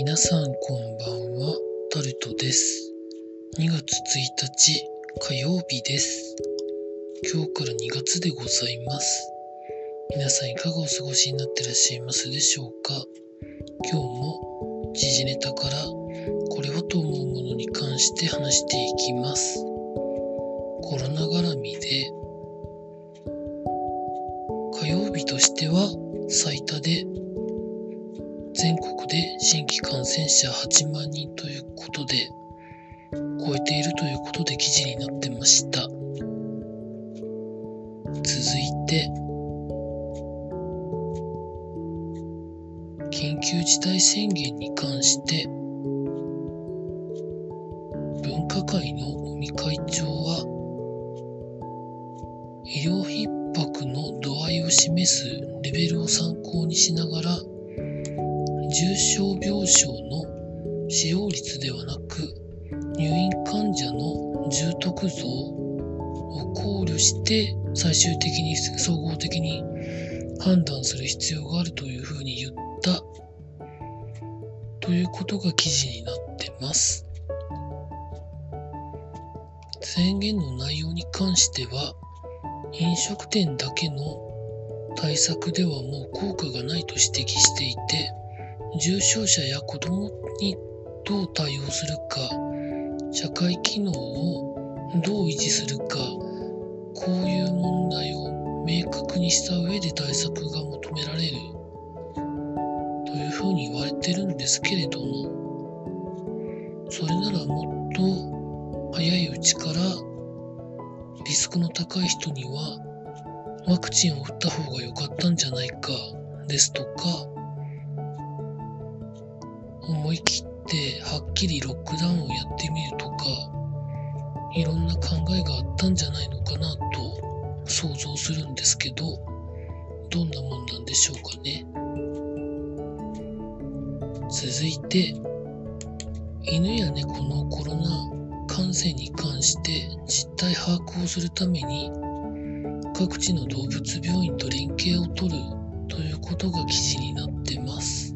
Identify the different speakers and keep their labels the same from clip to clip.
Speaker 1: 皆さんこんばんは、タルトです。2月1日火曜日です。今日から2月でございます。皆さんいかがお過ごしになってらっしゃいますでしょうか？今日も時事ネタからこれはと思うものに関して話していきます。コロナ絡みで火曜日としては最多で全国で新規感染者8万人ということで超えているということで記事になってました。続いて緊急事態宣言に関して分科会の尾身会長は医療逼迫の度合いを示すレベルを参考にしながら重症病床の使用率ではなく入院患者の重篤増を考慮して最終的に総合的に判断する必要があるというふうに言ったということが記事になってます。宣言の内容に関しては飲食店だけの対策ではもう効果がないと指摘していて重症者や子供にどう対応するか社会機能をどう維持するかこういう問題を明確にした上で対策が求められるというふうに言われてるんですけれどもそれならもっと早いうちからリスクの高い人にはワクチンを打った方が良かったんじゃないかですとか思い切ってはっきりロックダウンをやってみるとかいろんな考えがあったんじゃないのかなと想像するんですけどどんなもんなんでしょうかね続いて犬や猫のコロナ感染に関して実態把握をするために各地の動物病院と連携を取るということが記事になってます。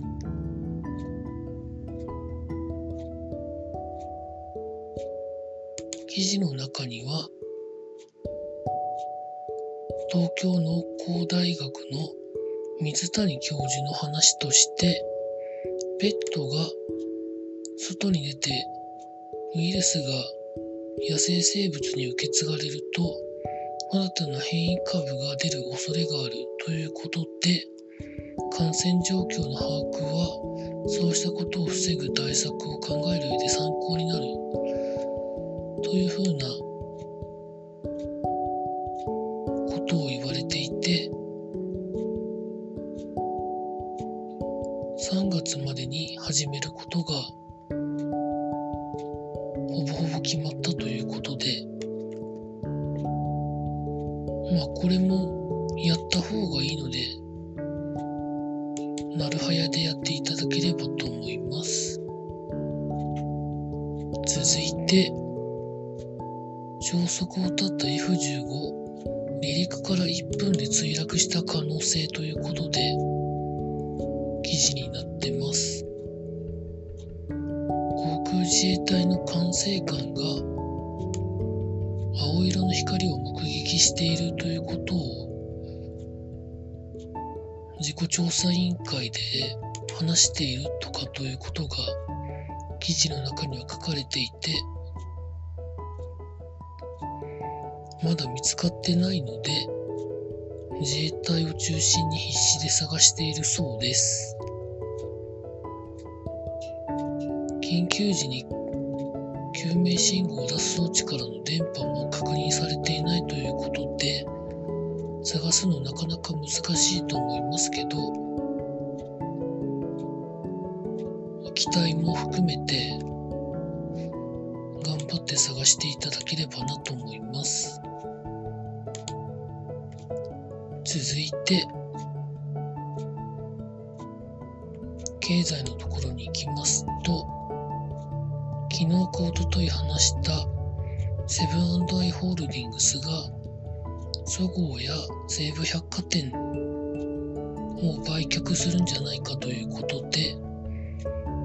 Speaker 1: 記事の中には東京農工大学の水谷教授の話としてペットが外に出てウイルスが野生生物に受け継がれると新たな変異株が出る恐れがあるということで感染状況の把握はそうしたことを防ぐ対策を考える上で参考になる。というふうなことを言われていて3月までに始めることがほぼほぼ決まったということでまあこれもやった方がいいのでなるはやでやっていただければと思います。続いて消息を絶った F15 離陸から1分で墜落した可能性ということで記事になってます。航空自衛隊の管制官が青色の光を目撃しているということを自己調査委員会で話しているとかということが記事の中には書かれていてまだ見つかってないので自衛隊を中心に必死で探しているそうです。緊急時に救命信号を出す装置からの電波も確認されていないということで探すのなかなか難しいと思いますけど機体も含めて頑張って探していただければなと思います。続いて経済のところに行きますと昨日か一昨日話したセブンアイ・ホールディングスがそごうや西武百貨店を売却するんじゃないかということで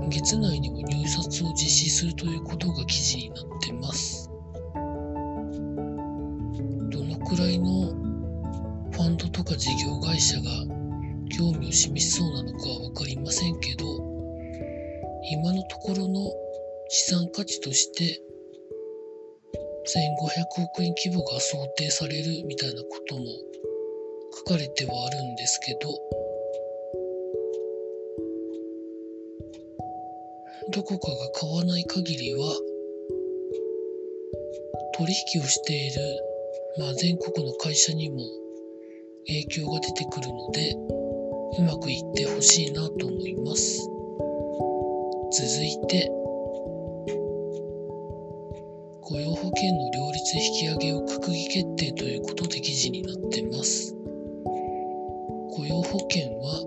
Speaker 1: 月内にも入札を実施するということが記事になってます。どのくらいのファンドとか事業会社が興味を示しそうなのかは分かりませんけど今のところの資産価値として1500億円規模が想定されるみたいなことも書かれてはあるんですけどどこかが買わない限りは取引をしている、まあ、全国の会社にも影響が出てくるのでうまくいってほしいなと思います。続いて雇用保険の両立引き上げを閣議決定ということで記事になってます。雇用保険は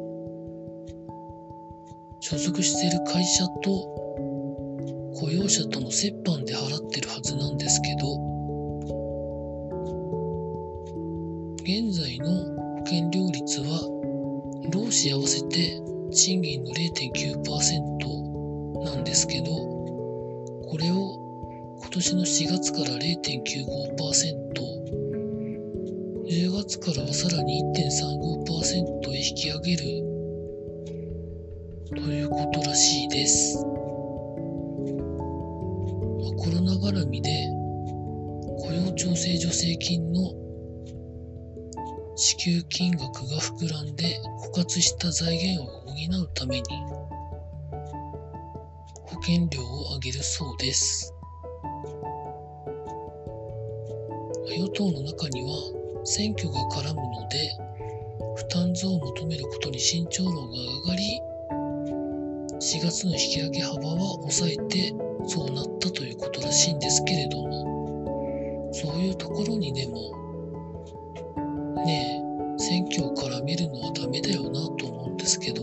Speaker 1: 所属している会社と雇用者との折半で払ってるはずなんですけど現在の保険料率は労使合わせて賃金の0.9%なんですけどこれを今年の4月から0.95%、10月からはさらに1.35%へ引き上げるということらしいです。まあ、コロナ絡みで雇用調整助成金の支給金額が膨らんで枯渇した財源を補うために保険料を上げるそうです。与党の中には選挙が絡むので負担増を求めることに慎重論が上がり4月の引き上げ幅は抑えてそうなったということらしいんですけれどもそういうところにでもねえ選挙を絡めるのはダメだよなと思うんですけど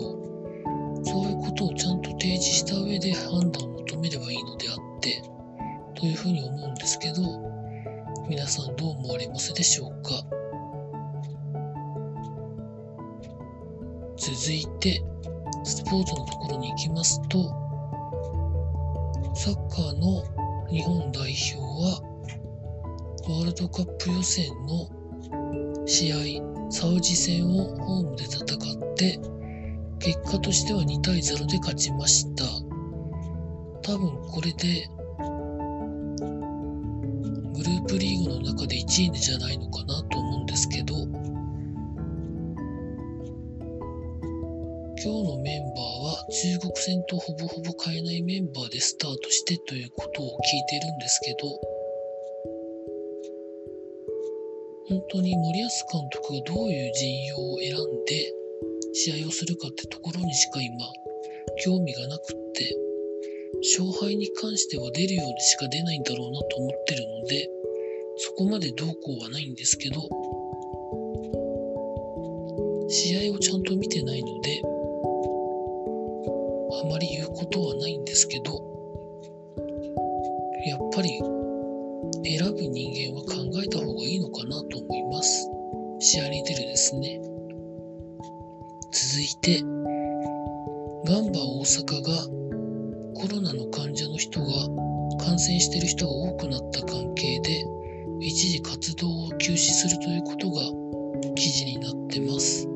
Speaker 1: そういうことをちゃんと提示した上で判断を求めればいいのであってというふうに思うんですけど皆さんどう思われますでしょうか？続いてスポーツのところに行きますとサッカーの日本代表はワールドカップ予選の試合サウジ戦をホームで戦って結果としては2対0で勝ちました。多分これでグループリーグの中で1位じゃないのかなと思うんですけど今日のメンバーは中国戦とほぼほぼ変えないメンバーでスタートしてということを聞いてるんですけど本当に森保監督がどういう陣容を選んで試合をするかってところにしか今興味がなくって勝敗に関しては出るようにしか出ないんだろうなと思ってるので、そこまでどうこうはないんですけど、試合をちゃんと見てないので、あまり言うことはないんですけど、やっぱり選ぶ人間は考えた方がいいのかなと思います。試合に出るですね。続いて、ガンバ大阪がコロナの患者の人が感染している人が多くなった関係で一時活動を休止するということが記事になってます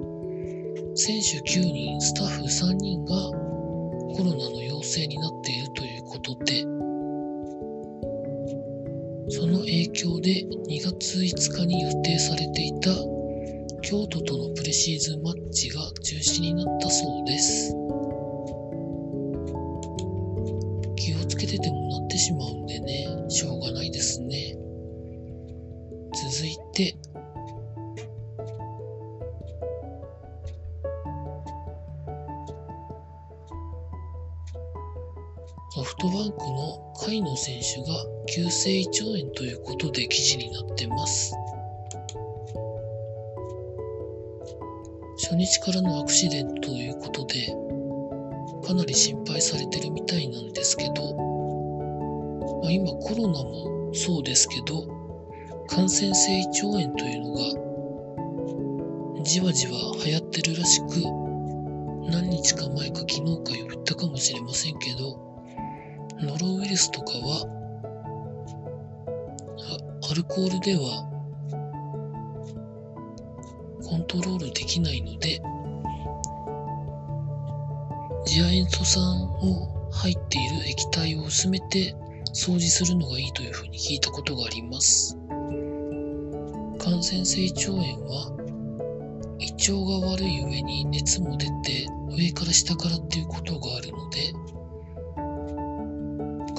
Speaker 1: 選手9人スタッフ3人がコロナの陽性になっているということで響で2月5日に予定されていた京都とのプレシーズンマッチが中止になったそうです気をつけ。ててもなってしまうんでね、しょうがないですね。続いて、の選手が急性胃腸炎ということで記事になってます。初日からのアクシデントということで、かなり心配されてるみたいなんですけど、まあ、今コロナもそうですけど感染性胃腸炎というのがじわじわ流行ってるらしく何日か前か昨日か言ったかもしれませんけど、ノロウイルスとかは、アルコールではコントロールできないので、次亜塩素酸を入っている液体を薄めて掃除するのがいいというふうに聞いたことがあります。感染性腸炎は胃腸が悪い上に熱も出て上から下からっていうことがあるので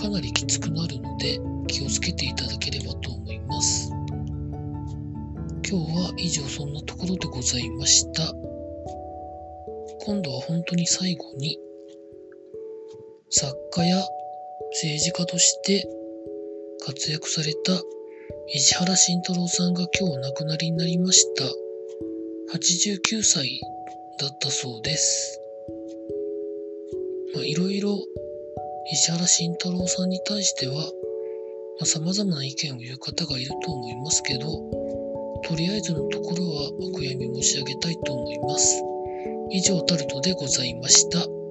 Speaker 1: かなりきつくなるので気をつけていただければと思います今日は以上そんなところでございました今度は本当に最後に作家や政治家として活躍された石原慎太郎さんが今日お亡くなりになりました。89歳だったそうです。いろいろ石原慎太郎さんに対しては、まあ、様々な意見を言う方がいると思いますけど、とりあえずのところはお悔やみ申し上げたいと思います。以上タルトでございました。